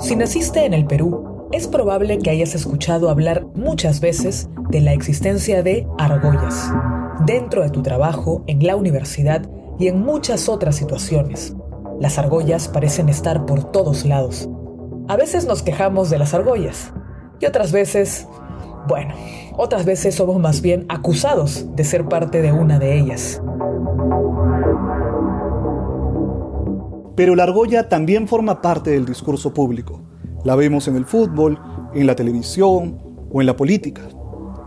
Si naciste en el Perú, es probable que hayas escuchado hablar muchas veces de la existencia de argollas, dentro de tu trabajo, en la universidad y en muchas otras situaciones. Las argollas parecen estar por todos lados. A veces nos quejamos de las argollas y otras veces, bueno, otras veces somos más bien acusados de ser parte de una de ellas. Pero la argolla también forma parte del discurso público. La vemos en el fútbol, en la televisión o en la política.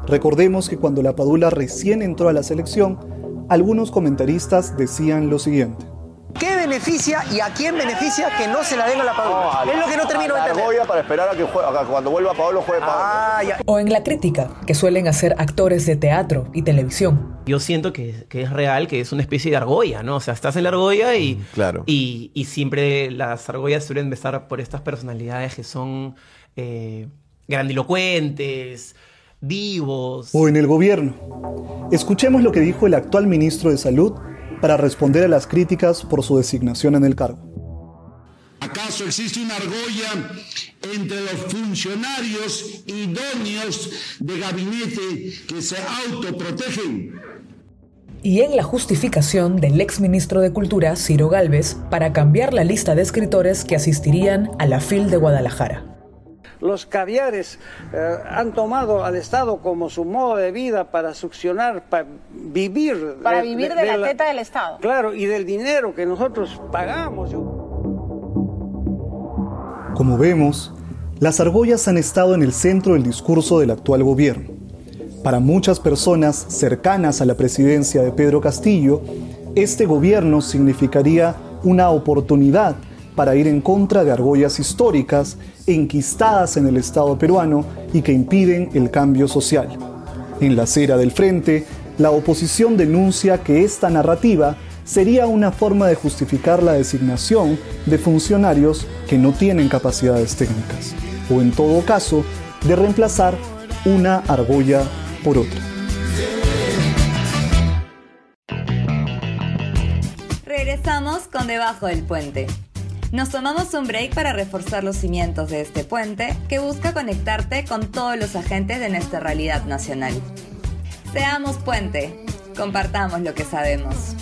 Recordemos que cuando la Padula recién entró a la selección, algunos comentaristas decían lo siguiente. ¿Qué beneficia y a quién beneficia que no se la den a la Padula? es lo que no termino de entender. Argolla para esperar a que, cuando vuelva Pablo juegue Pablo. Ah, o en la crítica, que suelen hacer actores de teatro y televisión. Yo siento que, que, es real, que es una especie de argolla, ¿no? O sea, estás en la argolla y, mm, claro. y, y siempre las argollas suelen empezar por estas personalidades que son eh, grandilocuentes, vivos. O en el gobierno. Escuchemos lo que dijo el actual ministro de Salud para responder a las críticas por su designación en el cargo. ¿Acaso existe una argolla entre los funcionarios idóneos de gabinete que se autoprotegen? Y en la justificación del exministro de Cultura, Ciro Galvez, para cambiar la lista de escritores que asistirían a la FIL de Guadalajara los caviares eh, han tomado al Estado como su modo de vida para succionar, para vivir. Para vivir de, la, teta del Estado. Claro, y del dinero que nosotros pagamos. Como vemos, las argollas han estado en el centro del discurso del actual gobierno. Para muchas personas cercanas a la presidencia de Pedro Castillo, este gobierno significaría una oportunidad para ir en contra de argollas históricas enquistadas en el Estado peruano y que impiden el cambio social. En la acera del frente, la oposición denuncia que esta narrativa sería una forma de justificar la designación de funcionarios que no tienen capacidades técnicas, o en todo caso, de reemplazar una argolla por otra. Regresamos con Debajo del Puente. Nos tomamos un break para reforzar los cimientos de este puente que busca conectarte con todos los agentes de nuestra realidad nacional. Seamos puente, compartamos lo que sabemos.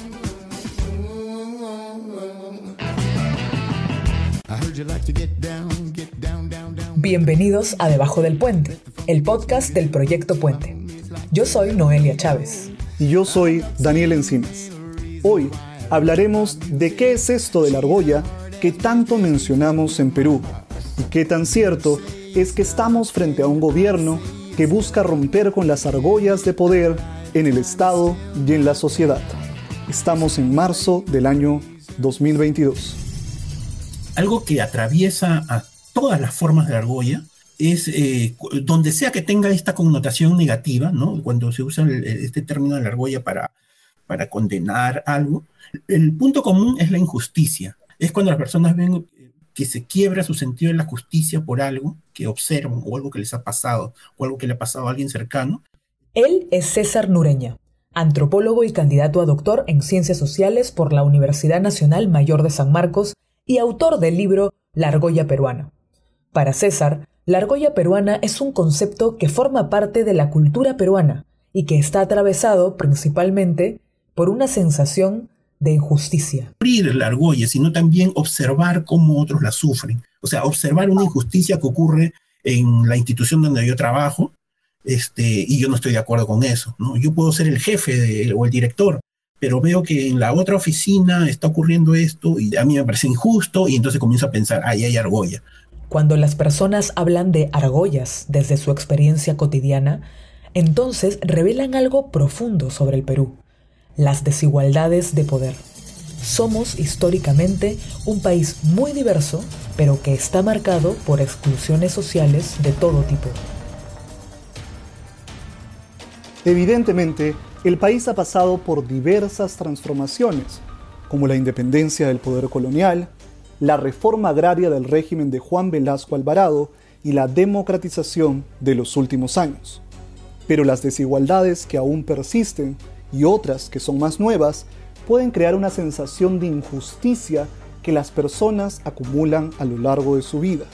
Bienvenidos a Debajo del Puente, el podcast del Proyecto Puente. Yo soy Noelia Chávez. Y yo soy Daniel Encinas. Hoy hablaremos de qué es esto de la argolla que tanto mencionamos en Perú y qué tan cierto es que estamos frente a un gobierno que busca romper con las argollas de poder en el Estado y en la sociedad. Estamos en marzo del año 2022. Algo que atraviesa a todas las formas de argolla es eh, donde sea que tenga esta connotación negativa, ¿no? cuando se usa este término de la argolla para, para condenar algo, el punto común es la injusticia es cuando las personas ven que se quiebra su sentido de la justicia por algo que observan o algo que les ha pasado o algo que le ha pasado a alguien cercano. Él es César Nureña, antropólogo y candidato a doctor en Ciencias Sociales por la Universidad Nacional Mayor de San Marcos y autor del libro La argolla peruana. Para César, la argolla peruana es un concepto que forma parte de la cultura peruana y que está atravesado principalmente por una sensación de injusticia. Abrir la argolla, sino también observar cómo otros la sufren. O sea, observar una injusticia que ocurre en la institución donde yo trabajo, este, y yo no estoy de acuerdo con eso. ¿no? Yo puedo ser el jefe o el director, pero veo que en la otra oficina está ocurriendo esto y a mí me parece injusto y entonces comienzo a pensar, ahí hay argolla. Cuando las personas hablan de argollas desde su experiencia cotidiana, entonces revelan algo profundo sobre el Perú las desigualdades de poder. Somos históricamente un país muy diverso, pero que está marcado por exclusiones sociales de todo tipo. Evidentemente, el país ha pasado por diversas transformaciones, como la independencia del poder colonial, la reforma agraria del régimen de Juan Velasco Alvarado y la democratización de los últimos años. Pero las desigualdades que aún persisten y otras que son más nuevas pueden crear una sensación de injusticia que las personas acumulan a lo largo de su vida.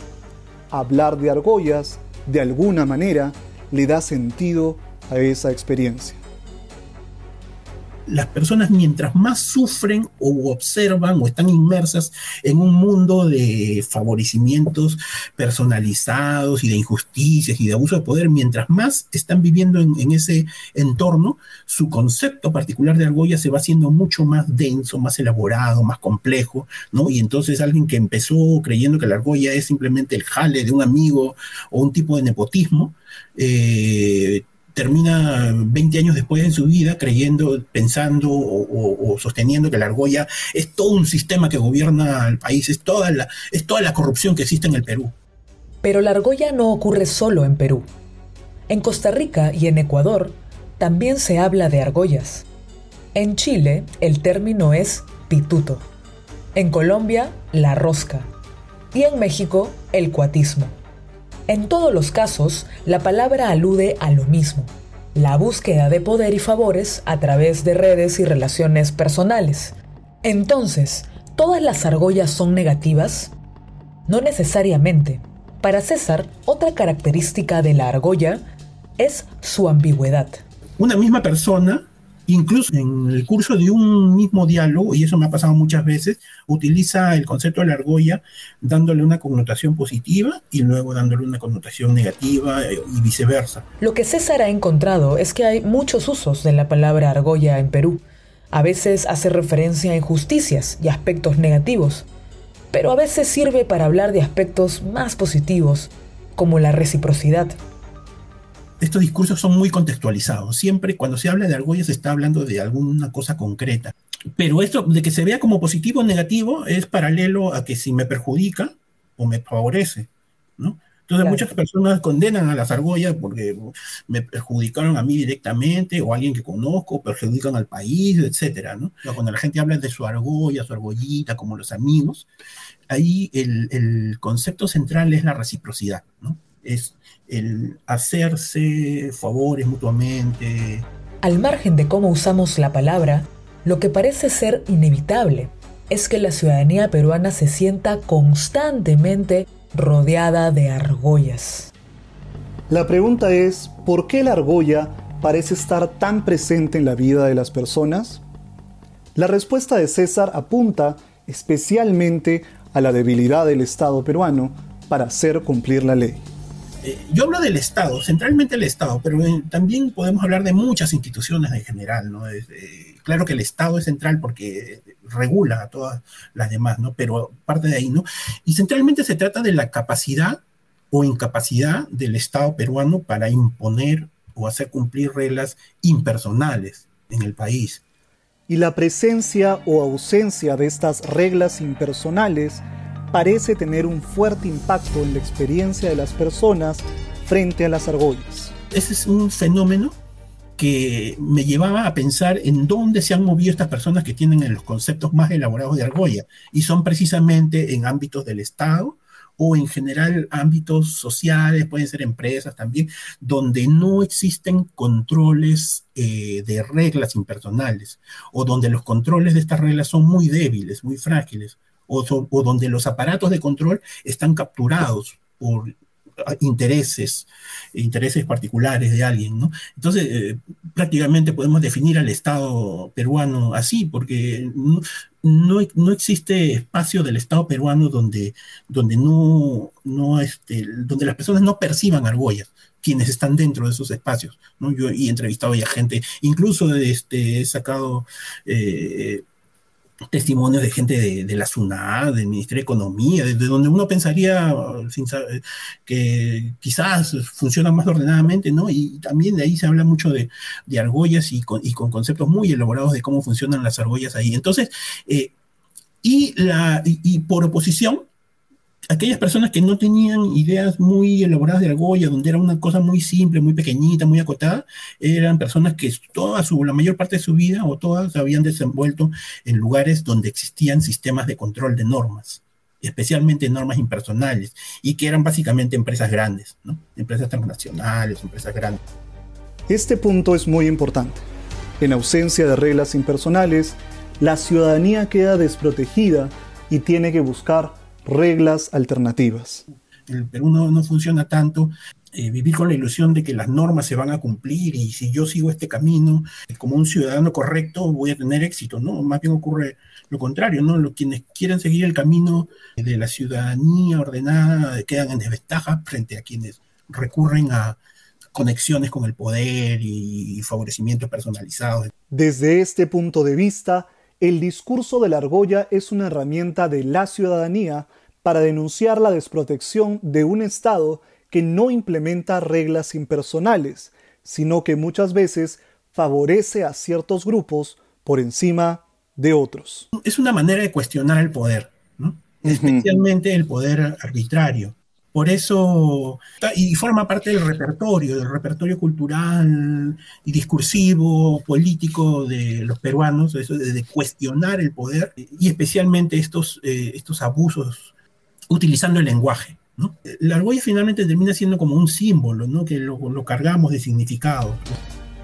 Hablar de argollas, de alguna manera, le da sentido a esa experiencia las personas mientras más sufren o observan o están inmersas en un mundo de favorecimientos personalizados y de injusticias y de abuso de poder, mientras más están viviendo en, ese entorno, su concepto particular de argolla se va haciendo mucho más denso, más elaborado, más complejo, ¿no? Y entonces alguien que empezó creyendo que la argolla es simplemente el jale de un amigo o un tipo de nepotismo, eh, termina 20 años después en su vida creyendo, pensando o, sosteniendo que la argolla es todo un sistema que gobierna al país, es toda, la, es toda la corrupción que existe en el Perú. Pero la argolla no ocurre solo en Perú. En Costa Rica y en Ecuador también se habla de argollas. En Chile el término es pituto. En Colombia, la rosca. Y en México, el cuatismo. En todos los casos, la palabra alude a lo mismo, la búsqueda de poder y favores a través de redes y relaciones personales. Entonces, ¿todas las argollas son negativas? No necesariamente. Para César, otra característica de la argolla es su ambigüedad. Una misma persona Incluso en el curso de un mismo diálogo, y eso me ha pasado muchas veces, utiliza el concepto de la argolla dándole una connotación positiva y luego dándole una connotación negativa eh, y viceversa. Lo que César ha encontrado es que hay muchos usos de la palabra argolla en Perú. A veces hace referencia a injusticias y aspectos negativos, pero a veces sirve para hablar de aspectos más positivos, como la reciprocidad estos discursos son muy contextualizados. Siempre cuando se habla de argolla se está hablando de alguna cosa concreta. Pero esto de que se vea como positivo o negativo es paralelo a que si me perjudica o me favorece, ¿no? Entonces muchas personas condenan a las argollas porque me perjudicaron a mí directamente o a alguien que conozco, perjudican al país, etcétera, ¿no? Cuando la gente habla de su argolla, su argollita, como los amigos, ahí el, el concepto central es la reciprocidad, ¿no? Es el hacerse favores mutuamente. Al margen de cómo usamos la palabra, lo que parece ser inevitable es que la ciudadanía peruana se sienta constantemente rodeada de argollas. La pregunta es, ¿por qué la argolla parece estar tan presente en la vida de las personas? La respuesta de César apunta especialmente a la debilidad del Estado peruano para hacer cumplir la ley. Eh, yo hablo del Estado, centralmente el Estado, pero eh, también podemos hablar de muchas instituciones en general, ¿no? Eh, claro que el Estado es central porque regula a todas las demás, ¿no? Pero parte de ahí, ¿no? Y centralmente se trata de la capacidad o incapacidad del Estado peruano para imponer o hacer cumplir reglas impersonales en el país. Y la presencia o ausencia de estas reglas impersonales parece tener un fuerte impacto en la experiencia de las personas frente a las argollas. Ese es un fenómeno que me llevaba a pensar en dónde se han movido estas personas que tienen los conceptos más elaborados de argolla, y son precisamente en ámbitos del Estado o en general ámbitos sociales, pueden ser empresas también, donde no existen controles eh, de reglas impersonales, o donde los controles de estas reglas son muy débiles, muy frágiles, o, donde los aparatos de control están capturados por intereses, intereses particulares de alguien, ¿no? Entonces, eh, prácticamente podemos definir al Estado peruano así, porque no, no, existe espacio del Estado peruano donde, donde, no, no este, donde las personas no perciban argollas quienes están dentro de esos espacios, ¿no? Yo he entrevistado a gente, incluso este, he sacado eh, testimonios de gente de, la SUNAD, del Ministerio de Economía, desde donde uno pensaría sin que quizás funcionan más ordenadamente, ¿no? Y también de ahí se habla mucho de, argollas y con, conceptos muy elaborados de cómo funcionan las argollas ahí. Entonces, eh, y, la, y por oposición, aquellas personas que no tenían ideas muy elaboradas de argolla, donde era una cosa muy simple, muy pequeñita, muy acotada, eran personas que toda su, la mayor parte de su vida o todas habían desenvuelto en lugares donde existían sistemas de control de normas, especialmente normas impersonales, y que eran básicamente empresas grandes, ¿no? empresas transnacionales, empresas grandes. Este punto es muy importante. En ausencia de reglas impersonales, la ciudadanía queda desprotegida y tiene que buscar reglas alternativas. El Perú no, funciona tanto eh, vivir con la ilusión de que las normas se van a cumplir y si yo sigo este camino como un ciudadano correcto voy a tener éxito, ¿no? Más bien ocurre lo contrario, ¿no? Los quienes quieren seguir el camino de la ciudadanía ordenada quedan en desventaja frente a quienes recurren a conexiones con el poder y favorecimientos personalizados. Desde este punto de vista, el discurso de la argolla es una herramienta de la ciudadanía para denunciar la desprotección de un Estado que no implementa reglas impersonales, sino que muchas veces favorece a ciertos grupos por encima de otros. Es una manera de cuestionar el poder, especialmente el poder arbitrario. Por eso, y forma parte del repertorio, del repertorio cultural y discursivo, político de los peruanos, eso de, cuestionar el poder y especialmente estos, eh, estos abusos utilizando el lenguaje. La argolla finalmente termina siendo como un símbolo, ¿no? que lo, lo cargamos de significado.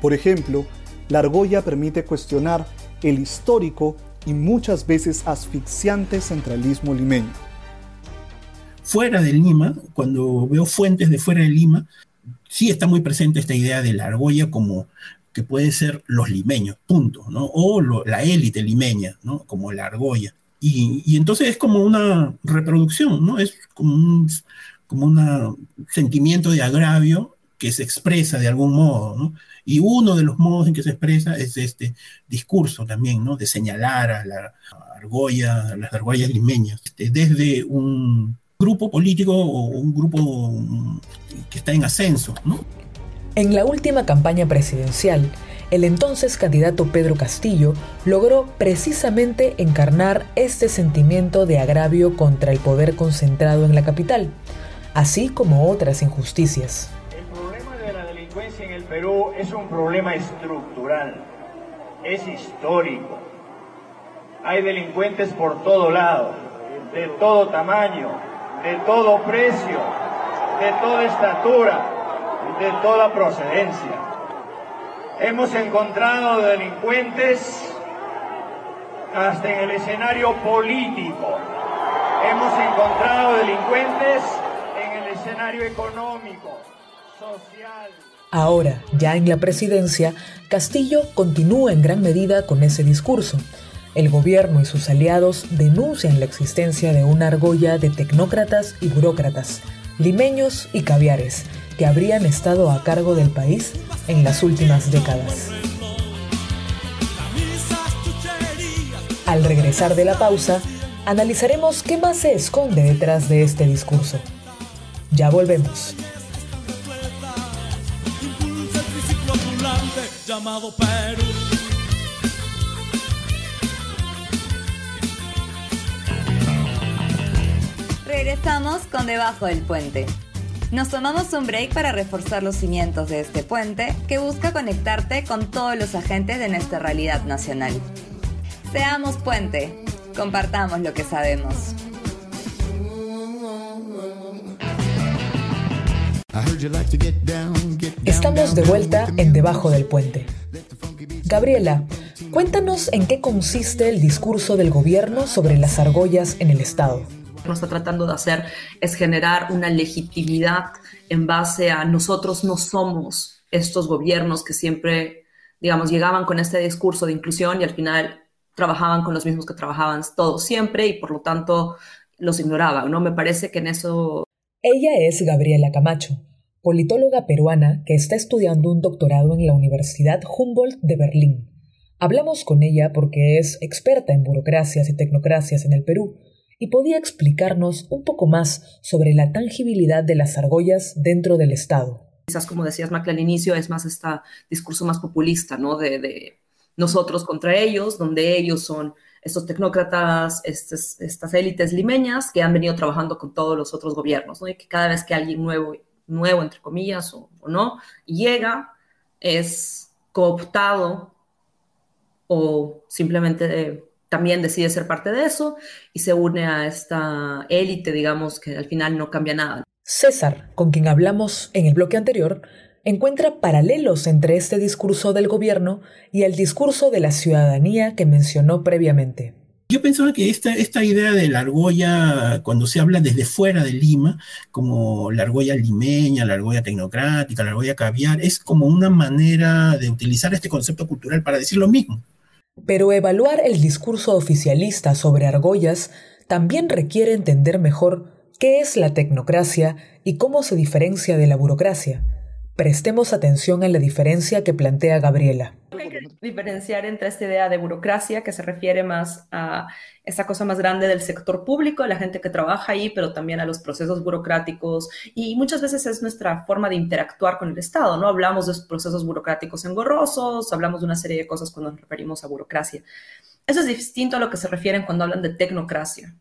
Por ejemplo, la argolla permite cuestionar el histórico y muchas veces asfixiante centralismo limeño fuera de Lima, cuando veo fuentes de fuera de Lima, sí está muy presente esta idea de la argolla como que puede ser los limeños, punto, ¿no? O la élite limeña, ¿no? Como la argolla. Y, entonces es como una reproducción, ¿no? Es como un como un sentimiento de agravio que se expresa de algún modo, ¿no? Y uno de los modos en que se expresa es este discurso también, ¿no? De señalar a la argolla, a las argollas limeñas, este, desde un grupo político o un grupo que está en ascenso. En la última campaña presidencial, el entonces candidato Pedro Castillo logró precisamente encarnar este sentimiento de agravio contra el poder concentrado en la capital, así como otras injusticias. El problema de la delincuencia en el Perú es un problema estructural, es histórico. Hay delincuentes por todo lado, de todo tamaño, de todo precio, de toda estatura, de toda procedencia. Hemos encontrado delincuentes hasta en el escenario político. Hemos encontrado delincuentes en el escenario económico, social. Ahora, ya en la presidencia, Castillo continúa en gran medida con ese discurso el gobierno y sus aliados denuncian la existencia de una argolla de tecnócratas y burócratas, limeños y caviares, que habrían estado a cargo del país en las últimas décadas. Al regresar de la pausa, analizaremos qué más se esconde detrás de este discurso. Ya volvemos. Regresamos con Debajo del Puente. Nos tomamos un break para reforzar los cimientos de este puente que busca conectarte con todos los agentes de nuestra realidad nacional. Seamos puente, compartamos lo que sabemos. Estamos de vuelta en Debajo del Puente. Gabriela, cuéntanos en qué consiste el discurso del gobierno sobre las argollas en el Estado lo está tratando de hacer es generar una legitimidad en base a nosotros no somos estos gobiernos que siempre, digamos, llegaban con este discurso de inclusión y al final trabajaban con los mismos que trabajaban todos siempre y por lo tanto los ignoraban, ¿no? Me parece que en eso... Ella es Gabriela Camacho, politóloga peruana que está estudiando un doctorado en la Universidad Humboldt de Berlín. Hablamos con ella porque es experta en burocracias y tecnocracias en el Perú y podía explicarnos un poco más sobre la tangibilidad de las argollas dentro del Estado. Quizás, como decías, Mac, al inicio es más este discurso más populista, ¿no? De, nosotros contra ellos, donde ellos son estos tecnócratas, estas élites limeñas que han venido trabajando con todos los otros gobiernos, ¿no? Y que cada vez que alguien nuevo, nuevo entre comillas, o, o no, llega, es cooptado o simplemente también decide ser parte de eso y se une a esta élite, digamos, que al final no cambia nada. César, con quien hablamos en el bloque anterior, encuentra paralelos entre este discurso del gobierno y el discurso de la ciudadanía que mencionó previamente. Yo pensaba que esta, esta idea de la argolla, cuando se habla desde fuera de Lima, como la argolla limeña, la argolla tecnocrática, la argolla caviar, es como una manera de utilizar este concepto cultural para decir lo mismo. Pero evaluar el discurso oficialista sobre argollas también requiere entender mejor qué es la tecnocracia y cómo se diferencia de la burocracia. Prestemos atención a la diferencia que plantea Gabriela. Diferenciar entre esta idea de burocracia, que se refiere más a esa cosa más grande del sector público, la gente que trabaja ahí, pero también a los procesos burocráticos. Y muchas veces es nuestra forma de interactuar con el Estado, ¿no? Hablamos de procesos burocráticos engorrosos, hablamos de una serie de cosas cuando nos referimos a burocracia. Eso es distinto a lo que se refieren cuando hablan de tecnocracia,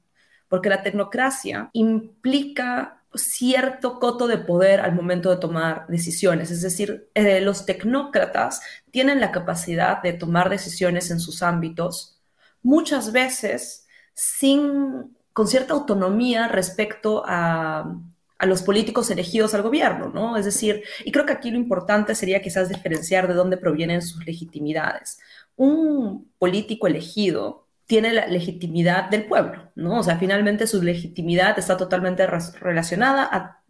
porque la tecnocracia implica cierto coto de poder al momento de tomar decisiones. Es decir, eh, los tecnócratas tienen la capacidad de tomar decisiones en sus ámbitos, muchas veces sin, con cierta autonomía respecto a, a los políticos elegidos al gobierno, ¿no? Es decir, y creo que aquí lo importante sería quizás diferenciar de dónde provienen sus legitimidades. Un político elegido tiene la legitimidad del pueblo, ¿no? O sea, finalmente su legitimidad está totalmente relacionada a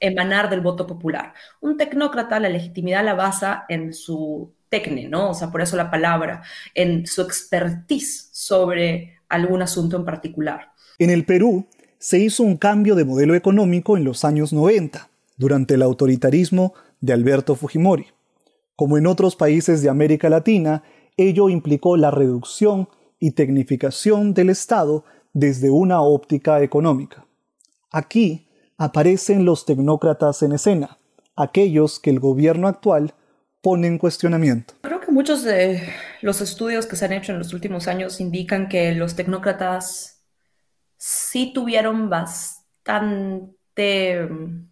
emanar del voto popular. Un tecnócrata la legitimidad la basa en su tecne, ¿no? O sea, por eso la palabra, en su expertise sobre algún asunto en particular. En el Perú se hizo un cambio de modelo económico en los años 90, durante el autoritarismo de Alberto Fujimori. Como en otros países de América Latina, ello implicó la reducción y tecnificación del Estado desde una óptica económica. Aquí aparecen los tecnócratas en escena, aquellos que el gobierno actual pone en cuestionamiento. Creo que muchos de los estudios que se han hecho en los últimos años indican que los tecnócratas sí tuvieron bastante mm,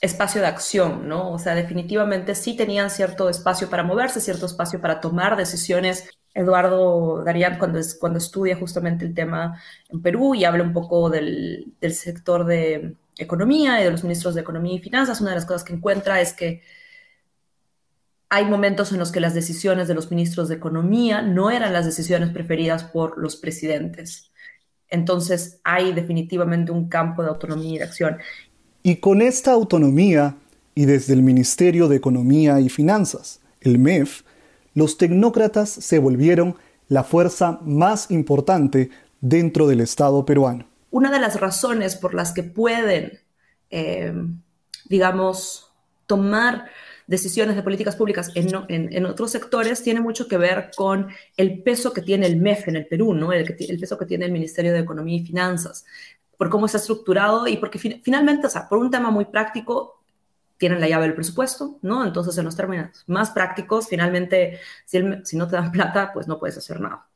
espacio de acción, ¿no? O sea, definitivamente sí tenían cierto espacio para moverse, cierto espacio para tomar decisiones Eduardo Darían cuando, cuando estudia justamente el tema en Perú y habla un poco del, del, sector de economía y de los ministros de economía y finanzas, una de las cosas que encuentra es que hay momentos en los que las decisiones de los ministros de economía no eran las decisiones preferidas por los presidentes. Entonces hay definitivamente un campo de autonomía y de acción. Y con esta autonomía, y desde el Ministerio de Economía y Finanzas, el MEF, los tecnócratas se volvieron la fuerza más importante dentro del Estado peruano. Una de las razones por las que pueden, eh, digamos, tomar decisiones de políticas públicas en, otros sectores tiene mucho que ver con el peso que tiene el MEF en el Perú, ¿no? el, el peso que tiene el Ministerio de Economía y Finanzas, por cómo está estructurado y porque finalmente, o sea, por un tema muy práctico, tienen la llave del presupuesto, ¿no? Entonces, en los términos más prácticos, finalmente, si, no te dan plata, pues no puedes hacer nada.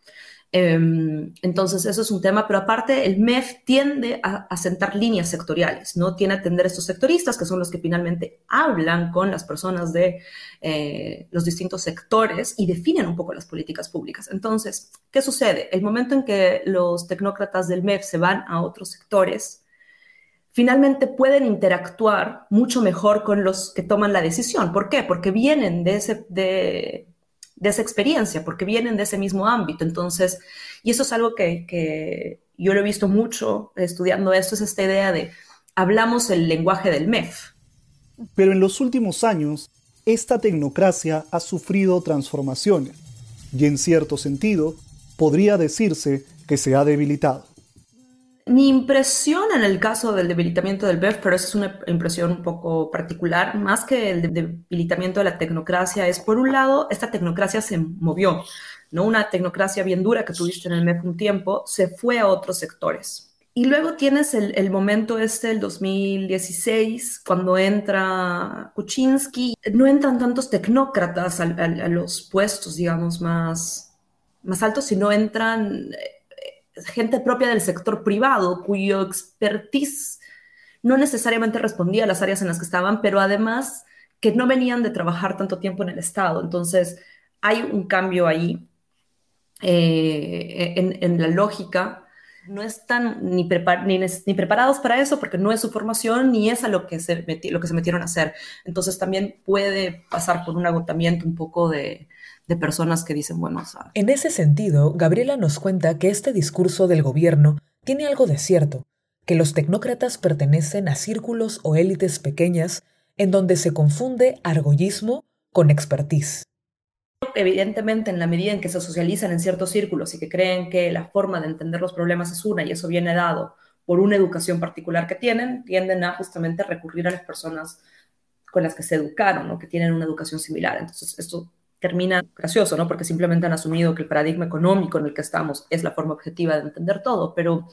Em, entonces, eso es un tema, pero aparte, el MEF tiende a, sentar líneas sectoriales, ¿no? Tiene a atender a estos sectoristas, que son los que finalmente hablan con las personas de eh, los distintos sectores y definen un poco las políticas públicas. Entonces, ¿qué sucede? El momento en que los tecnócratas del MEF se van a otros sectores, finalmente pueden interactuar mucho mejor con los que toman la decisión. ¿Por qué? Porque vienen de, esa experiencia, porque vienen de ese mismo ámbito. Entonces, y eso es algo que, que, yo lo he visto mucho estudiando esto, es esta idea de hablamos el lenguaje del MEF. Pero en los últimos años, esta tecnocracia ha sufrido transformaciones y en cierto sentido podría decirse que se ha debilitado. Mi impresión en el caso del debilitamiento del BEF, pero es una impresión un poco particular, más que el debilitamiento de la tecnocracia, es por un lado, esta tecnocracia se movió, ¿no? Una tecnocracia bien dura que tuviste en el MEF un tiempo, se fue a otros sectores. Y luego tienes el, momento este, el 2016, cuando entra Kuczynski, no entran tantos tecnócratas a, a los puestos, digamos, más, más altos, sino entran gente propia del sector privado, cuyo expertise no necesariamente respondía a las áreas en las que estaban, pero además que no venían de trabajar tanto tiempo en el Estado. Entonces, hay un cambio ahí eh, en, la lógica no están ni, ni, preparados para eso porque no es su formación ni es a lo que, se lo que se metieron a hacer. Entonces también puede pasar por un agotamiento un poco de, de personas que dicen, bueno, En ese sentido, Gabriela nos cuenta que este discurso del gobierno tiene algo de cierto, que los tecnócratas pertenecen a círculos o élites pequeñas en donde se confunde argollismo con expertise. Evidentemente, en la medida en que se socializan en ciertos círculos y que creen que la forma de entender los problemas es una y eso viene dado por una educación particular que tienen, tienden a justamente recurrir a las personas con las que se educaron o que tienen una educación similar. Entonces, esto termina gracioso, ¿no? Porque simplemente han asumido que el paradigma económico en el que estamos es la forma objetiva de entender todo, pero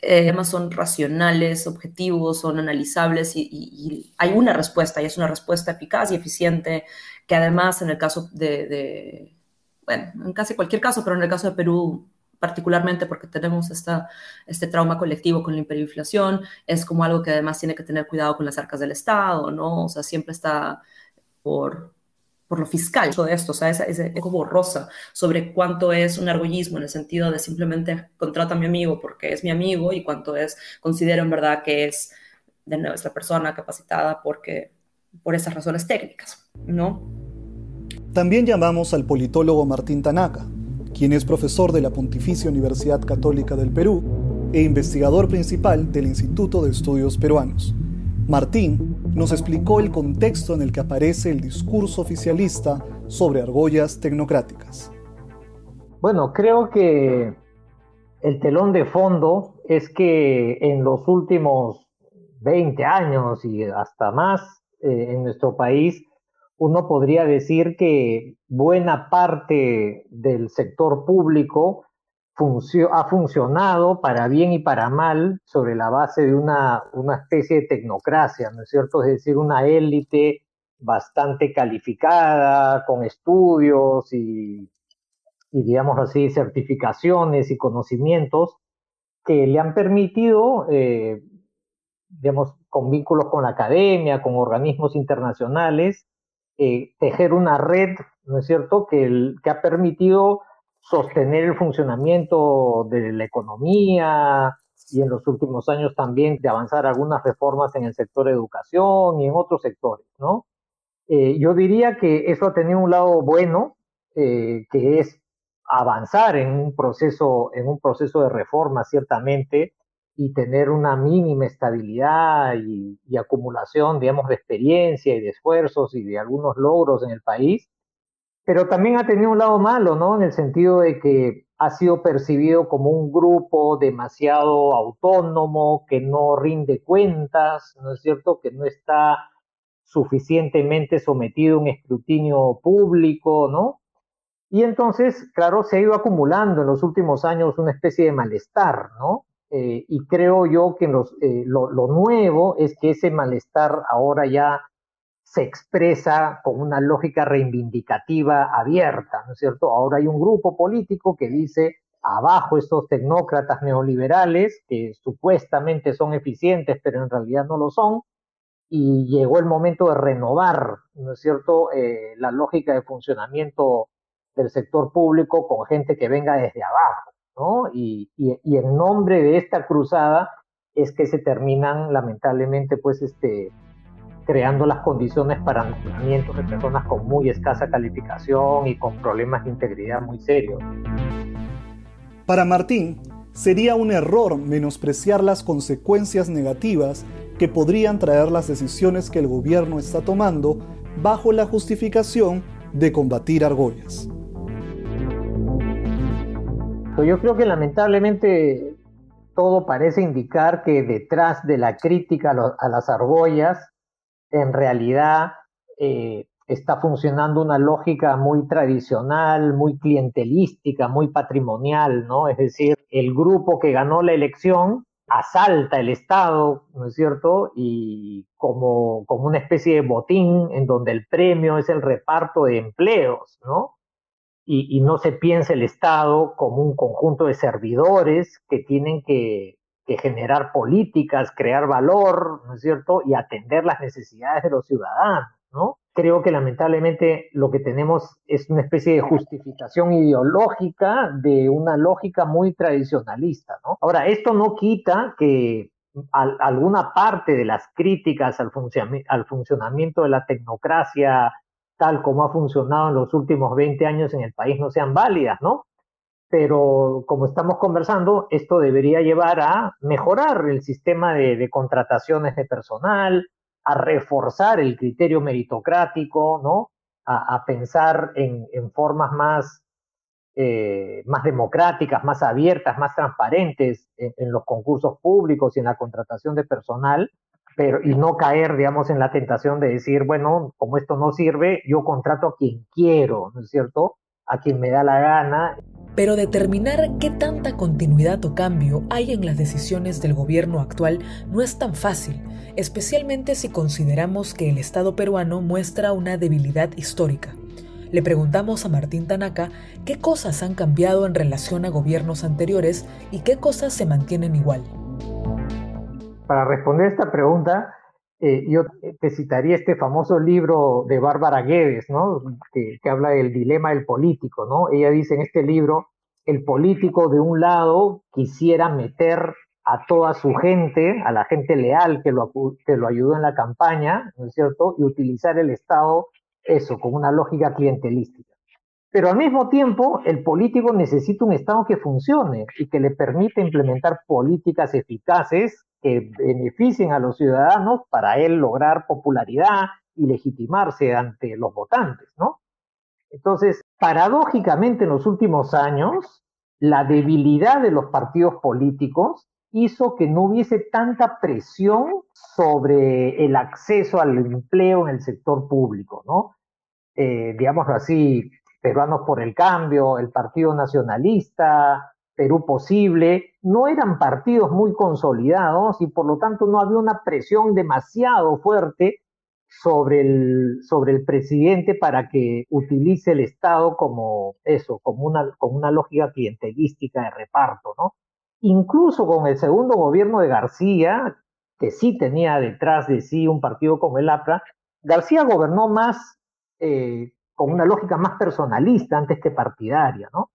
eh, además son racionales, objetivos, son analizables y, hay una respuesta y es una respuesta eficaz y eficiente que además en el caso de, bueno, en casi cualquier caso, pero en el caso de Perú particularmente porque tenemos esta, este trauma colectivo con la hiperinflación, es como algo que además tiene que tener cuidado con las arcas del Estado, ¿no? O sea, siempre está por, por lo fiscal de esto, o sea, ese, ese eco borrosa sobre cuánto es un argollismo en el sentido de simplemente contrata a mi amigo porque es mi amigo y cuánto es, considero en verdad que es de nuestra persona capacitada porque, por esas razones técnicas, ¿no? También llamamos al politólogo Martín Tanaka, quien es profesor de la Pontificia Universidad Católica del Perú e investigador principal del Instituto de Estudios Peruanos. Martín nos explicó el contexto en el que aparece el discurso oficialista sobre argollas tecnocráticas. Bueno, creo que el telón de fondo es que en los últimos 20 años y hasta más eh, en nuestro país, uno podría decir que buena parte del sector público ha funcionado para bien y para mal sobre la base de una, una especie de tecnocracia, ¿no es cierto? Es decir, una élite bastante calificada, con estudios y, y, digamos así, certificaciones y conocimientos que le han permitido, eh, digamos, con vínculos con la academia, con organismos internacionales, eh, tejer una red, ¿no es cierto?, que, que ha permitido sostener el funcionamiento de la economía y en los últimos años también de avanzar algunas reformas en el sector educación y en otros sectores, ¿no? Eh, yo diría que eso ha tenido un lado bueno, eh, que es avanzar en un proceso, en un proceso de reforma, ciertamente, y tener una mínima estabilidad y, y, acumulación, digamos, de experiencia y de esfuerzos y de algunos logros en el país, pero también ha tenido un lado malo, ¿no? En el sentido de que ha sido percibido como un grupo demasiado autónomo, que no rinde cuentas, ¿no es cierto? Que no está suficientemente sometido a un escrutinio público, ¿no? Y entonces, claro, se ha ido acumulando en los últimos años una especie de malestar, ¿no? Eh, y creo yo que eh, lo nuevo es que ese malestar ahora ya se expresa con una lógica reivindicativa abierta, ¿no es cierto? Ahora hay un grupo político que dice, abajo estos tecnócratas neoliberales, que supuestamente son eficientes, pero en realidad no lo son, y llegó el momento de renovar, ¿no es cierto?, eh, la lógica de funcionamiento del sector público con gente que venga desde abajo, ¿no? Y, y, y en nombre de esta cruzada es que se terminan, lamentablemente, pues, este, creando las condiciones para nombramientos de personas con muy escasa calificación y con problemas de integridad muy serios. Para Martín, sería un error menospreciar las consecuencias negativas que podrían traer las decisiones que el gobierno está tomando bajo la justificación de combatir argollas. Yo creo que lamentablemente todo parece indicar que detrás de la crítica a las argollas en realidad eh, está funcionando una lógica muy tradicional, muy clientelística, muy patrimonial, ¿no? Es decir, el grupo que ganó la elección asalta el Estado, ¿no es cierto? Y como, como una especie de botín en donde el premio es el reparto de empleos, ¿no? Y, y no se piensa el Estado como un conjunto de servidores que tienen que que generar políticas, crear valor, ¿no es cierto? Y atender las necesidades de los ciudadanos, ¿no? Creo que lamentablemente lo que tenemos es una especie de justificación ideológica de una lógica muy tradicionalista, ¿no? Ahora, esto no quita que alguna parte de las críticas al, al funcionamiento de la tecnocracia tal como ha funcionado en los últimos 20 años en el país no sean válidas, ¿no? Pero como estamos conversando, esto debería llevar a mejorar el sistema de, contrataciones de personal, a reforzar el criterio meritocrático, ¿no? A, pensar en, formas más, eh, más democráticas, más abiertas, más transparentes en, los concursos públicos y en la contratación de personal, pero y no caer, digamos, en la tentación de decir, bueno, como esto no sirve, yo contrato a quien quiero, ¿no es cierto? A quien me da la gana. Pero determinar qué tanta continuidad o cambio hay en las decisiones del gobierno actual no es tan fácil, especialmente si consideramos que el Estado peruano muestra una debilidad histórica. Le preguntamos a Martín Tanaka qué cosas han cambiado en relación a gobiernos anteriores y qué cosas se mantienen igual para responder esta pregunta, eh, yo te citaría este famoso libro de Bárbara Guedes, ¿no? Que, habla del dilema del político, ¿no? Ella dice en este libro, el político de un lado quisiera meter a toda su gente, a la gente leal que lo, que lo ayudó en la campaña, ¿no es cierto? Y utilizar el Estado, eso, con una lógica clientelística. Pero al mismo tiempo, el político necesita un Estado que funcione y que le permita implementar políticas eficaces que beneficien a los ciudadanos para él lograr popularidad y legitimarse ante los votantes, ¿no? Entonces, paradójicamente en los últimos años, la debilidad de los partidos políticos hizo que no hubiese tanta presión sobre el acceso al empleo en el sector público, ¿no? Eh, digámoslo así, Peruanos por el Cambio, el Partido Nacionalista, Perú Posible, no eran partidos muy consolidados y por lo tanto no había una presión demasiado fuerte sobre el, sobre el presidente para que utilice el Estado como eso, como una, una lógica clientelística de reparto, ¿no? Incluso con el segundo gobierno de García, que sí tenía detrás de sí un partido como el APRA, García gobernó más eh, con una lógica más personalista antes que partidaria, ¿no?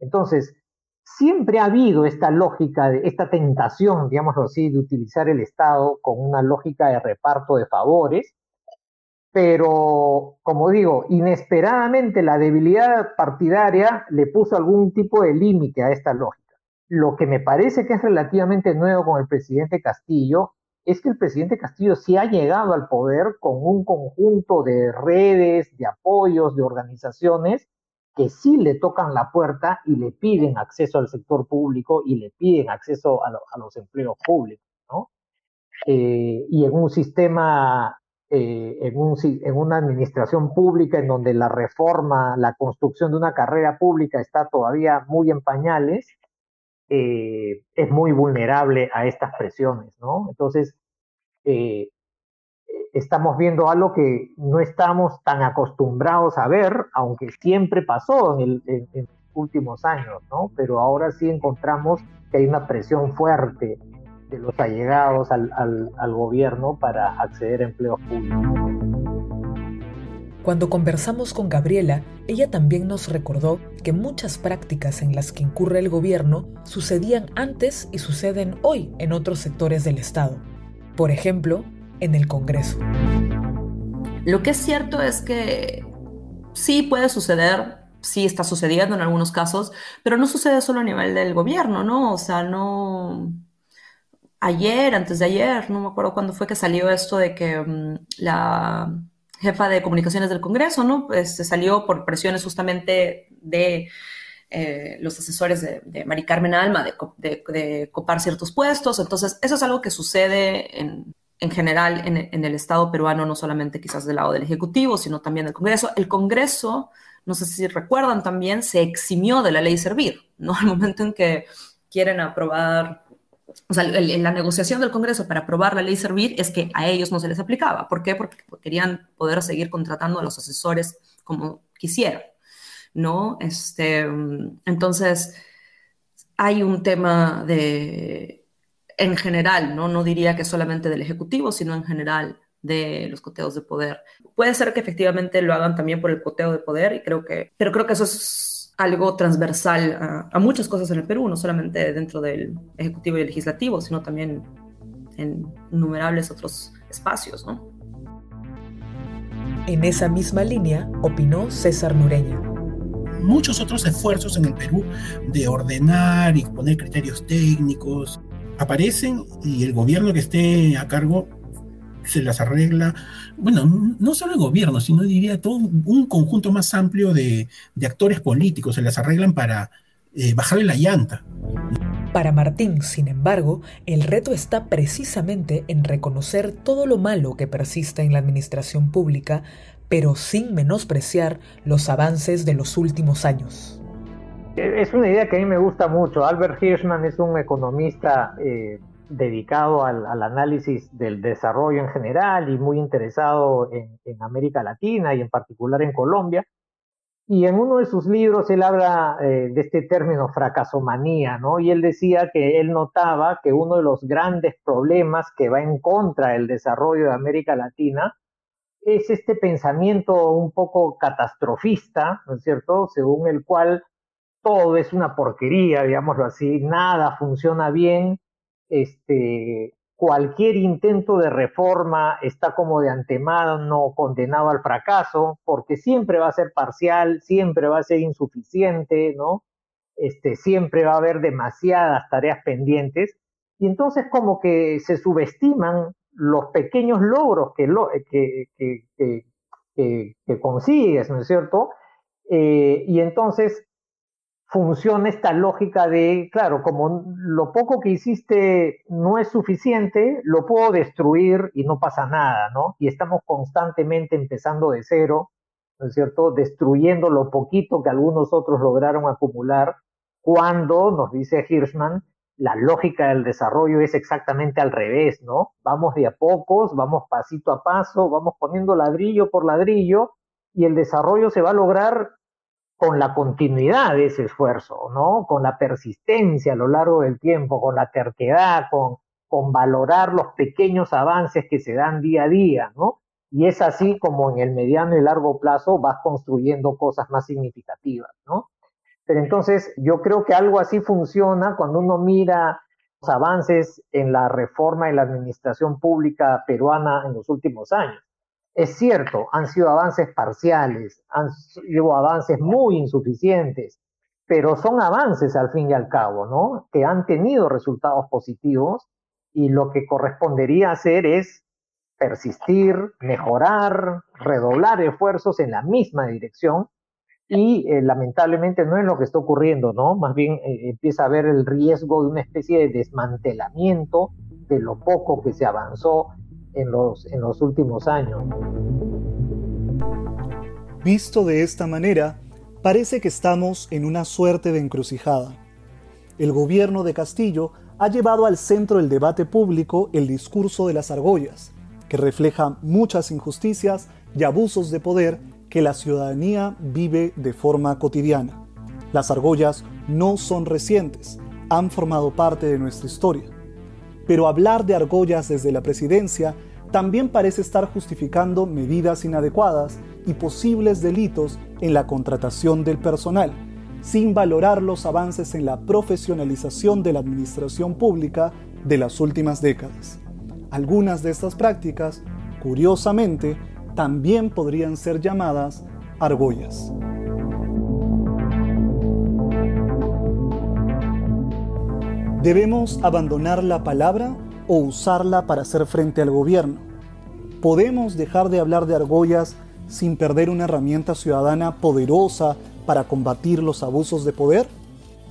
Entonces, siempre ha habido esta lógica, de, esta tentación, digámoslo así, de utilizar el Estado con una lógica de reparto de favores, pero, como digo, inesperadamente la debilidad partidaria le puso algún tipo de límite a esta lógica. Lo que me parece que es relativamente nuevo con el presidente Castillo es que el presidente Castillo sí ha llegado al poder con un conjunto de redes, de apoyos, de organizaciones que sí le tocan la puerta y le piden acceso al sector público y le piden acceso a, los empleos públicos, ¿no? Eh, y en un sistema, eh, en, un, en una administración pública en donde la reforma, la construcción de una carrera pública está todavía muy en pañales, eh, es muy vulnerable a estas presiones, ¿no? Entonces, estamos viendo algo que no estamos tan acostumbrados a ver, aunque siempre pasó en, los últimos años, ¿no? Pero ahora sí encontramos que hay una presión fuerte de los allegados al, al gobierno para acceder a empleos públicos. Cuando conversamos con Gabriela, ella también nos recordó que muchas prácticas en las que incurre el gobierno sucedían antes y suceden hoy en otros sectores del Estado. Por ejemplo, en el Congreso. Lo que es cierto es que sí puede suceder, sí está sucediendo en algunos casos, pero no sucede solo a nivel del gobierno, ¿no? O sea, no... Ayer, antes de ayer, no me acuerdo cuándo fue que salió esto de que mm, la jefa de comunicaciones del Congreso, ¿no? Pues se salió por presiones justamente de eh, los asesores de, de, Mari Carmen Alma de, de, copar ciertos puestos. Entonces, eso es algo que sucede en, en general en, el Estado peruano, no solamente quizás del lado del Ejecutivo, sino también del Congreso. El Congreso, no sé si recuerdan también, se eximió de la ley Servir, ¿no? Al momento en que quieren aprobar, o sea, la negociación del Congreso para aprobar la ley Servir es que a ellos no se les aplicaba. ¿Por qué? Porque querían poder seguir contratando a los asesores como quisieran, ¿no? Este, entonces, hay un tema de en general, ¿no? no diría que solamente del Ejecutivo, sino en general de los coteos de poder. Puede ser que efectivamente lo hagan también por el coteo de poder, y creo que, pero creo que eso es algo transversal a, muchas cosas en el Perú, no solamente dentro del Ejecutivo y el Legislativo, sino también en innumerables otros espacios, ¿no? En esa misma línea opinó César Nureña. Muchos otros esfuerzos en el Perú de ordenar y poner criterios técnicos aparecen y el gobierno que esté a cargo se las arregla, bueno, no solo el gobierno, sino diría todo un conjunto más amplio de, actores políticos, se las arreglan para eh, bajarle la llanta. Para Martín, sin embargo, el reto está precisamente en reconocer todo lo malo que persiste en la administración pública, pero sin menospreciar los avances de los últimos años. Es una idea que a mí me gusta mucho. Albert Hirschman es un economista eh, dedicado al, análisis del desarrollo en general y muy interesado en, América Latina y en particular en Colombia. Y en uno de sus libros él habla eh, de este término fracasomanía, ¿no? Y él decía que él notaba que uno de los grandes problemas que va en contra del desarrollo de América Latina es este pensamiento un poco catastrofista, ¿no es cierto?, según el cual todo es una porquería, digámoslo así, nada funciona bien, este, cualquier intento de reforma está como de antemano condenado al fracaso, porque siempre va a ser parcial, siempre va a ser insuficiente, ¿no? Este, siempre va a haber demasiadas tareas pendientes, y entonces como que se subestiman los pequeños logros que, lo, que, que, que, consigues, ¿no es cierto? Eh, y entonces funciona esta lógica de, claro, como lo poco que hiciste no es suficiente, lo puedo destruir y no pasa nada, ¿no? Y estamos constantemente empezando de cero, ¿no es cierto? Destruyendo lo poquito que algunos otros lograron acumular, cuando, nos dice Hirschman, la lógica del desarrollo es exactamente al revés, ¿no? Vamos de a pocos, vamos pasito a paso, vamos poniendo ladrillo por ladrillo y el desarrollo se va a lograr con la continuidad de ese esfuerzo, ¿no? Con la persistencia a lo largo del tiempo, con la terquedad, con, con valorar los pequeños avances que se dan día a día, ¿no? Y es así como en el mediano y largo plazo vas construyendo cosas más significativas, ¿no? Pero entonces yo creo que algo así funciona cuando uno mira los avances en la reforma y la administración pública peruana en los últimos años. Es cierto, han sido avances parciales, han sido avances muy insuficientes, pero son avances al fin y al cabo, ¿no? Que han tenido resultados positivos y lo que correspondería hacer es persistir, mejorar, redoblar esfuerzos en la misma dirección y eh, lamentablemente no es lo que está ocurriendo, ¿no? Más bien eh, empieza a haber el riesgo de una especie de desmantelamiento de lo poco que se avanzó en los, últimos años. Visto de esta manera, parece que estamos en una suerte de encrucijada. El gobierno de Castillo ha llevado al centro del debate público el discurso de las argollas, que refleja muchas injusticias y abusos de poder que la ciudadanía vive de forma cotidiana. Las argollas no son recientes, han formado parte de nuestra historia pero hablar de argollas desde la presidencia también parece estar justificando medidas inadecuadas y posibles delitos en la contratación del personal, sin valorar los avances en la profesionalización de la administración pública de las últimas décadas. Algunas de estas prácticas, curiosamente, también podrían ser llamadas argollas. ¿Debemos abandonar la palabra o usarla para hacer frente al gobierno? ¿Podemos dejar de hablar de argollas sin perder una herramienta ciudadana poderosa para combatir los abusos de poder?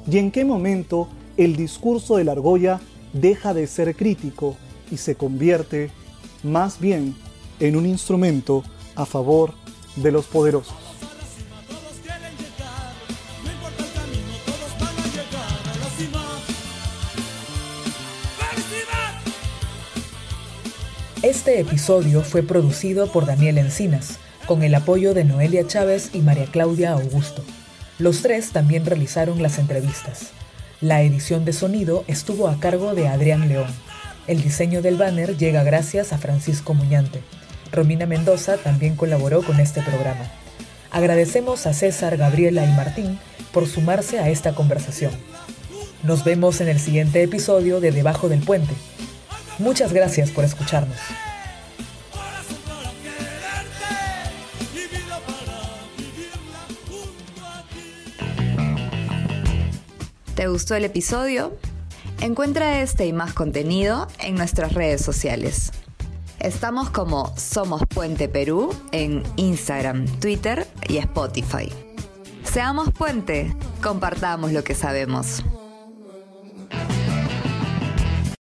¿Y en qué momento el discurso de la argolla deja de ser crítico y se convierte más bien en un instrumento a favor de los poderosos? Este episodio fue producido por Daniel Encinas, con el apoyo de Noelia Chávez y María Claudia Augusto. Los tres también realizaron las entrevistas. La edición de sonido estuvo a cargo de Adrián León. El diseño del banner llega gracias a Francisco Muñante. Romina Mendoza también colaboró con este programa. Agradecemos a César, Gabriela y Martín por sumarse a esta conversación. Nos vemos en el siguiente episodio de Debajo del Puente. Muchas gracias por escucharnos. ¿Te gustó el episodio? Encuentra este y más contenido en nuestras redes sociales. Estamos como Somos Puente Perú en Instagram, Twitter y Spotify. Seamos puente, compartamos lo que sabemos.